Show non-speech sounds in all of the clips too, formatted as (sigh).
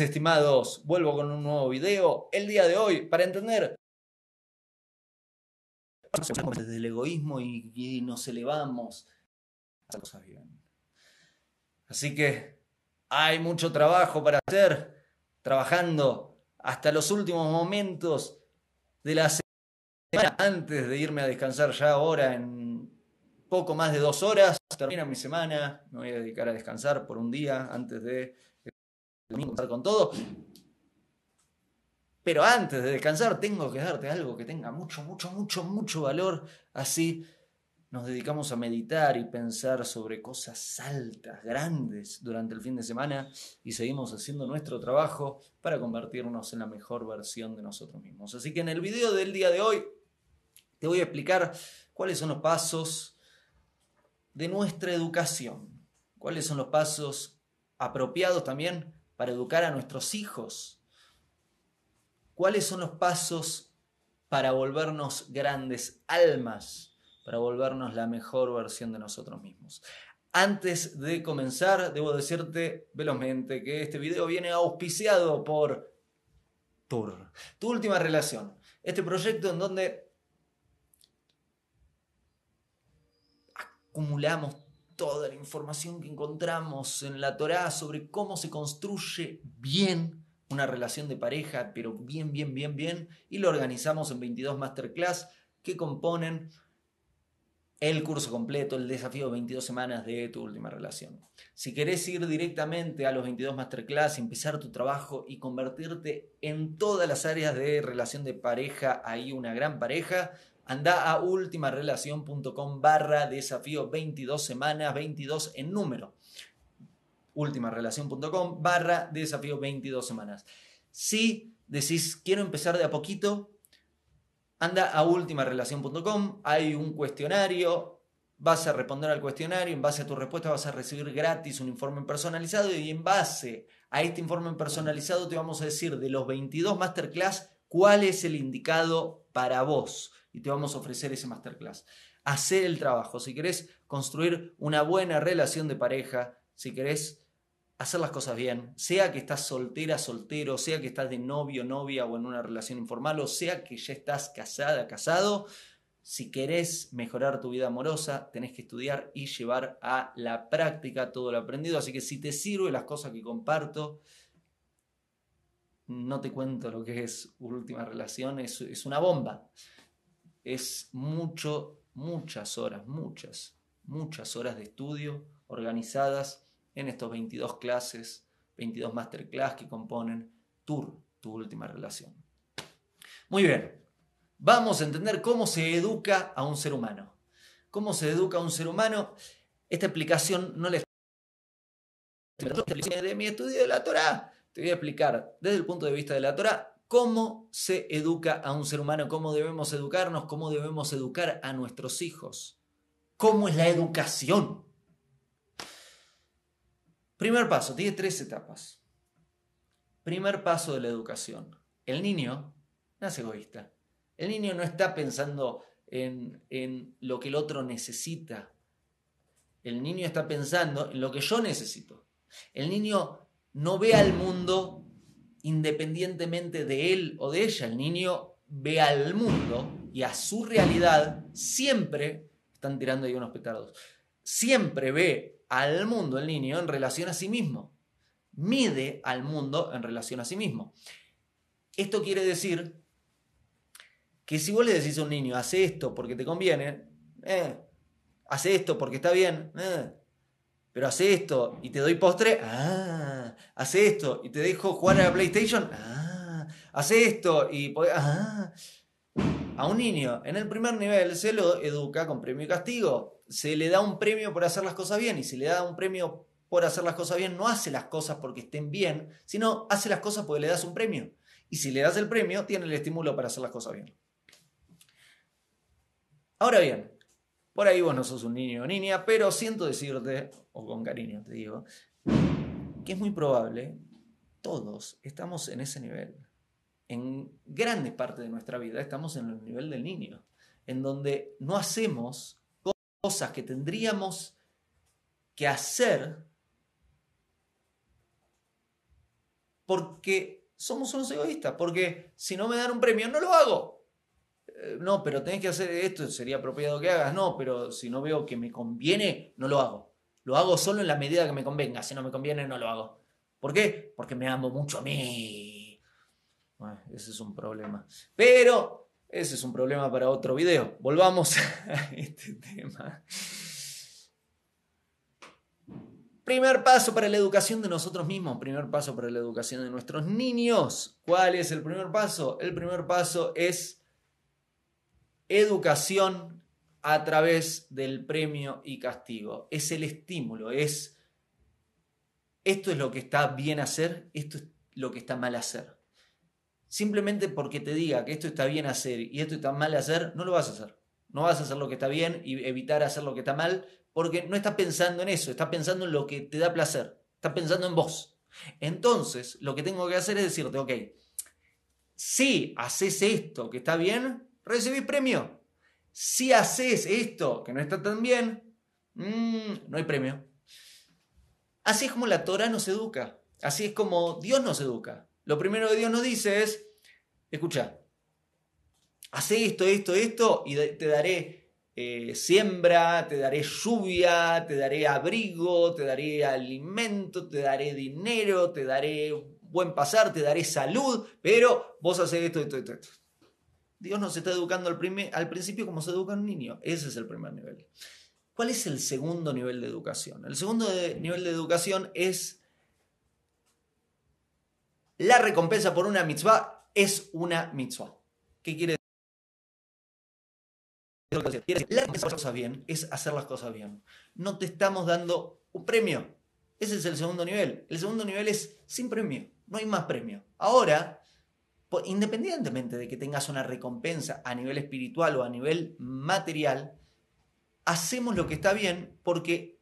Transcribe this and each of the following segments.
Estimados, vuelvo con un nuevo video el día de hoy para entender desde el egoísmo y, nos elevamos bien. Así que hay mucho trabajo para hacer, trabajando hasta los últimos momentos de la semana antes de irme a descansar ya ahora en poco más de dos horas. Termina mi semana, me voy a dedicar a descansar por un día antes de comenzar con todo. Pero antes de descansar tengo que darte algo que tenga mucho, mucho, mucho, mucho valor. Así nos dedicamos a meditar y pensar sobre cosas altas, grandes durante el fin de semana y seguimos haciendo nuestro trabajo para convertirnos en la mejor versión de nosotros mismos. Así que en el video del día de hoy te voy a explicar cuáles son los pasos de nuestra educación, cuáles son los pasos apropiados también para educar a nuestros hijos ¿Cuáles son los pasos para volvernos grandes almas, para volvernos la mejor versión de nosotros mismos? Antes de comenzar, debo decirte velozmente que este video viene auspiciado por Tour, tu última relación. Este proyecto en donde acumulamos toda la información que encontramos en la Torá sobre cómo se construye bien una relación de pareja, pero bien, bien, bien, bien, y lo organizamos en 22 masterclass que componen el curso completo, el desafío de 22 semanas de tu última relación. Si querés ir directamente a los 22 masterclass, empezar tu trabajo y convertirte en todas las áreas de relación de pareja, ahí una gran pareja, anda a ultimarelación.com barra desafío 22 semanas, 22 en número ultimarelación.com barra desafío 22 semanas. Si decís quiero empezar de a poquito, anda a ultimarelación.com, hay un cuestionario, vas a responder al cuestionario, en base a tu respuesta vas a recibir gratis un informe personalizado y en base a este informe personalizado te vamos a decir de los 22 masterclass cuál es el indicado para vos y te vamos a ofrecer ese masterclass. Hacer el trabajo, si querés construir una buena relación de pareja, si querés hacer las cosas bien, sea que estás soltera, soltero, sea que estás de novio, novia o en una relación informal, o sea que ya estás casada, casado, si querés mejorar tu vida amorosa, tenés que estudiar y llevar a la práctica todo lo aprendido. Así que si te sirve las cosas que comparto, no te cuento lo que es última relación, es, es una bomba. Es mucho, muchas horas, muchas, muchas horas de estudio organizadas en estos 22 clases, 22 masterclass que componen Tour, tu última relación. Muy bien, vamos a entender cómo se educa a un ser humano. ¿Cómo se educa a un ser humano? Esta explicación no le de mi estudio de la Torah. Te voy a explicar desde el punto de vista de la Torah cómo se educa a un ser humano, cómo debemos educarnos, cómo debemos educar a nuestros hijos. ¿Cómo es la educación? Primer paso, tiene tres etapas. Primer paso de la educación. El niño nace egoísta. El niño no está pensando en, en lo que el otro necesita. El niño está pensando en lo que yo necesito. El niño no ve al mundo independientemente de él o de ella. El niño ve al mundo y a su realidad siempre, están tirando ahí unos petardos, siempre ve al mundo el niño en relación a sí mismo. Mide al mundo en relación a sí mismo. Esto quiere decir que si vos le decís a un niño, hace esto porque te conviene, eh, hace esto porque está bien, eh, pero hace esto y te doy postre, ah, hace esto y te dejo jugar a la PlayStation, ah, hace esto y ah. A un niño en el primer nivel se lo educa con premio y castigo se le da un premio por hacer las cosas bien y si le da un premio por hacer las cosas bien, no hace las cosas porque estén bien, sino hace las cosas porque le das un premio. Y si le das el premio, tiene el estímulo para hacer las cosas bien. Ahora bien, por ahí vos no sos un niño o niña, pero siento decirte, o con cariño te digo, que es muy probable, todos estamos en ese nivel. En grande parte de nuestra vida estamos en el nivel del niño, en donde no hacemos cosas que tendríamos que hacer Porque somos unos egoístas, porque si no me dan un premio, no lo hago. Eh, no, pero tenés que hacer esto, sería apropiado que hagas. No, pero si no veo que me conviene, no lo hago. Lo hago solo en la medida que me convenga. Si no me conviene, no lo hago. ¿Por qué? Porque me amo mucho a mí. ese es un problema. Pero ese es un problema para otro video. Volvamos (laughs) a este tema. Primer paso para la educación de nosotros mismos, primer paso para la educación de nuestros niños. ¿Cuál es el primer paso? El primer paso es educación a través del premio y castigo. Es el estímulo, es esto es lo que está bien hacer, esto es lo que está mal hacer. Simplemente porque te diga que esto está bien hacer y esto está mal hacer, no lo vas a hacer. No vas a hacer lo que está bien y evitar hacer lo que está mal porque no estás pensando en eso, estás pensando en lo que te da placer, estás pensando en vos. Entonces, lo que tengo que hacer es decirte, ok, si haces esto que está bien, recibís premio. Si haces esto que no está tan bien, mm, no hay premio. Así es como la Torah nos educa, así es como Dios nos educa. Lo primero que Dios nos dice es, escucha, haz esto, esto, esto, y te daré eh, siembra, te daré lluvia, te daré abrigo, te daré alimento, te daré dinero, te daré buen pasar, te daré salud, pero vos haces esto, esto, esto. Dios nos está educando al, al principio como se educa un niño. Ese es el primer nivel. ¿Cuál es el segundo nivel de educación? El segundo nivel de educación es la recompensa por una mitzvah es una mitzvah. ¿Qué quiere la las cosas bien es hacer las cosas bien. No te estamos dando un premio. Ese es el segundo nivel. El segundo nivel es sin premio. No hay más premio. Ahora, independientemente de que tengas una recompensa a nivel espiritual o a nivel material, hacemos lo que está bien porque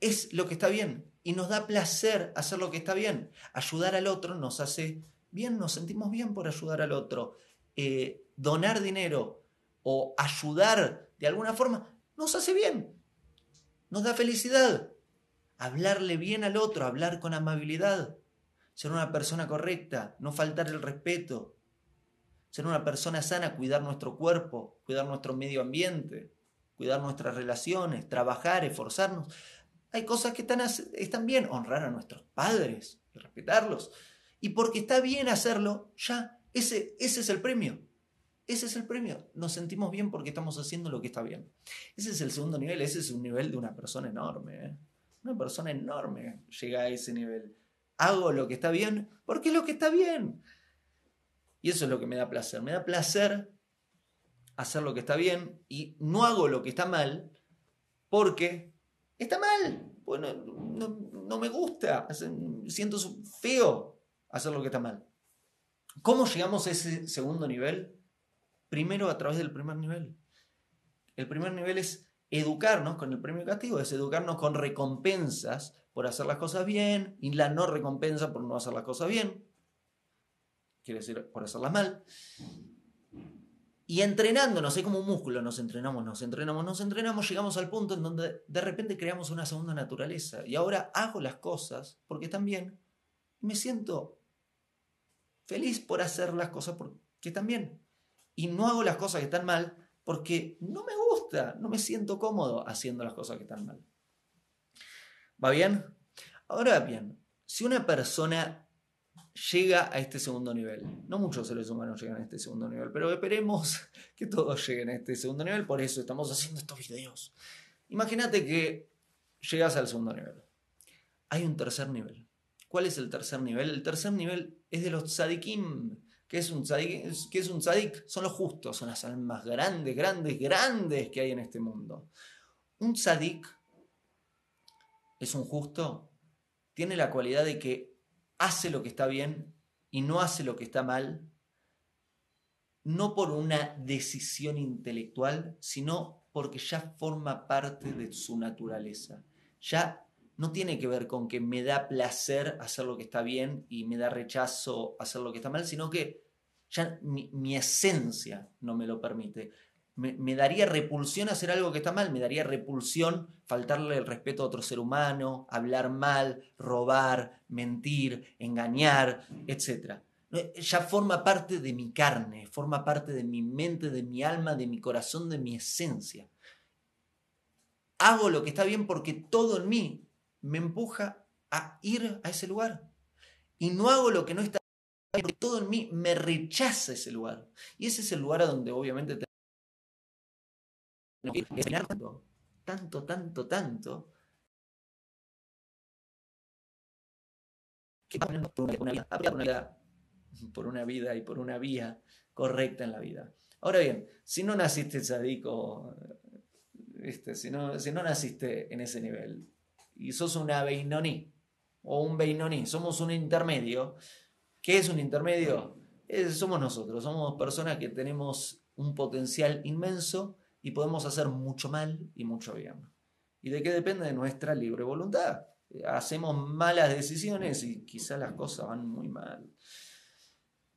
es lo que está bien y nos da placer hacer lo que está bien. Ayudar al otro nos hace bien, nos sentimos bien por ayudar al otro. Eh, donar dinero, o ayudar de alguna forma, nos hace bien, nos da felicidad. Hablarle bien al otro, hablar con amabilidad, ser una persona correcta, no faltar el respeto, ser una persona sana, cuidar nuestro cuerpo, cuidar nuestro medio ambiente, cuidar nuestras relaciones, trabajar, esforzarnos. Hay cosas que están, están bien, honrar a nuestros padres respetarlos. Y porque está bien hacerlo, ya, ese, ese es el premio. Ese es el premio. Nos sentimos bien porque estamos haciendo lo que está bien. Ese es el segundo nivel. Ese es un nivel de una persona enorme. ¿eh? Una persona enorme llega a ese nivel. Hago lo que está bien porque es lo que está bien. Y eso es lo que me da placer. Me da placer hacer lo que está bien y no hago lo que está mal porque está mal. Bueno, no, no me gusta. Siento feo hacer lo que está mal. ¿Cómo llegamos a ese segundo nivel? primero a través del primer nivel. El primer nivel es educarnos con el premio castigo, es educarnos con recompensas por hacer las cosas bien y la no recompensa por no hacer las cosas bien. Quiere decir, por hacerlas mal. Y entrenándonos, es como un músculo, nos entrenamos, nos entrenamos, nos entrenamos, llegamos al punto en donde de repente creamos una segunda naturaleza. Y ahora hago las cosas porque están bien y me siento feliz por hacer las cosas porque están bien y no hago las cosas que están mal porque no me no me siento cómodo haciendo las cosas que están mal. ¿Va bien? Ahora bien, si una persona llega a este segundo nivel, no muchos seres humanos llegan a este segundo nivel, pero esperemos (laughs) que todos lleguen a este segundo nivel, por eso estamos haciendo estos videos. Imagínate que llegas al segundo nivel. Hay un tercer nivel. ¿Cuál es el tercer nivel? El tercer nivel es de los tzadikim, ¿Qué es un tzadik? Son los justos, son las almas grandes, grandes, grandes que hay en este mundo. Un tzadik es un justo, tiene la cualidad de que hace lo que está bien y no hace lo que está mal, no por una decisión intelectual, sino porque ya forma parte de su naturaleza. Ya no tiene que ver con que me da placer hacer lo que está bien y me da rechazo hacer lo que está mal, sino que ya mi, esencia no me lo permite. me, daría repulsión hacer algo que está mal, me daría repulsión faltarle el respeto a otro ser humano, hablar mal, robar, mentir, engañar, etc. Ya forma parte de mi carne, forma parte de mi mente, de mi alma, de mi corazón, de mi esencia. Hago lo que está bien porque todo en mí me empuja a ir a ese lugar. Y no hago lo que no está porque todo en mí me rechaza ese lugar. Y ese es el lugar a donde obviamente tanto, tanto, tanto, tanto, que por una, vida, por una vida y por una vía correcta en la vida. Ahora bien, si no naciste sadico, ¿viste? Si, no, si no naciste en ese nivel y sos una Beinoní o un Beinoní, somos un intermedio, ¿qué es un intermedio? somos nosotros, somos personas que tenemos un potencial inmenso y podemos hacer mucho mal y mucho bien. ¿Y de qué depende? De nuestra libre voluntad. Hacemos malas decisiones y quizás las cosas van muy mal.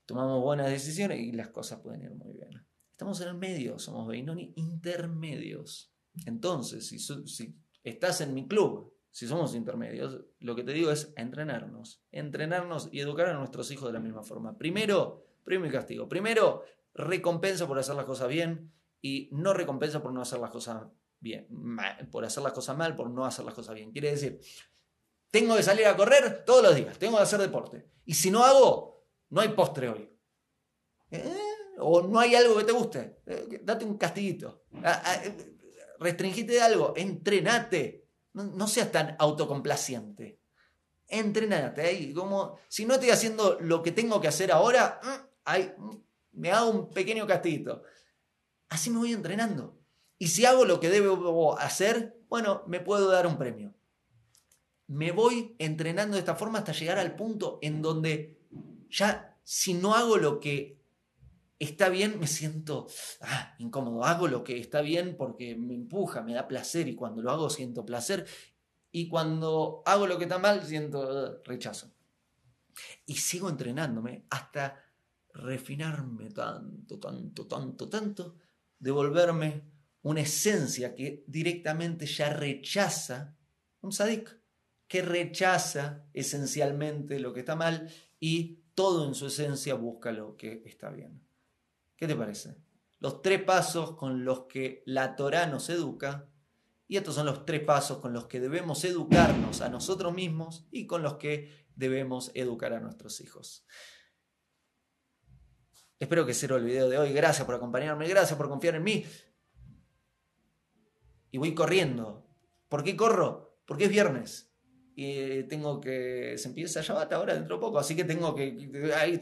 Tomamos buenas decisiones y las cosas pueden ir muy bien. Estamos en el medio, somos Beinoni intermedios. Entonces, si, si estás en mi club, si somos intermedios, lo que te digo es entrenarnos, entrenarnos y educar a nuestros hijos de la misma forma. Primero, premio y castigo. Primero, recompensa por hacer las cosas bien y no recompensa por no hacer las cosas bien, por hacer las cosas mal, por no hacer las cosas bien. Quiere decir, tengo que salir a correr todos los días, tengo que hacer deporte. Y si no hago, no hay postre hoy. ¿Eh? O no hay algo que te guste, eh, date un castiguito. Ah, ah, restringite de algo, entrenate. No, seas tan autocomplaciente. Entrenate ahí. Como si no estoy haciendo lo que tengo que hacer ahora, mm, mm, me hago un pequeño castiguito. Así me voy entrenando. Y si hago lo que debo hacer, bueno, me puedo dar un premio. Me voy entrenando de esta forma hasta llegar al punto en donde ya si no hago lo que está bien, me siento ah, incómodo. Hago lo que está bien porque me empuja, me da placer y cuando lo hago siento placer. Y cuando hago lo que está mal, siento ah, rechazo. Y sigo entrenándome hasta refinarme tanto, tanto, tanto, tanto, devolverme una esencia que directamente ya rechaza un sadik, que rechaza esencialmente lo que está mal y todo en su esencia busca lo que está bien. ¿Qué te parece? Los tres pasos con los que la Torah nos educa, y estos son los tres pasos con los que debemos educarnos a nosotros mismos y con los que debemos educar a nuestros hijos. Espero que sea el video de hoy. Gracias por acompañarme, gracias por confiar en mí. Y voy corriendo. ¿Por qué corro? Porque es viernes. Y tengo que. Se empieza Shabbat ahora dentro de poco, así que tengo que.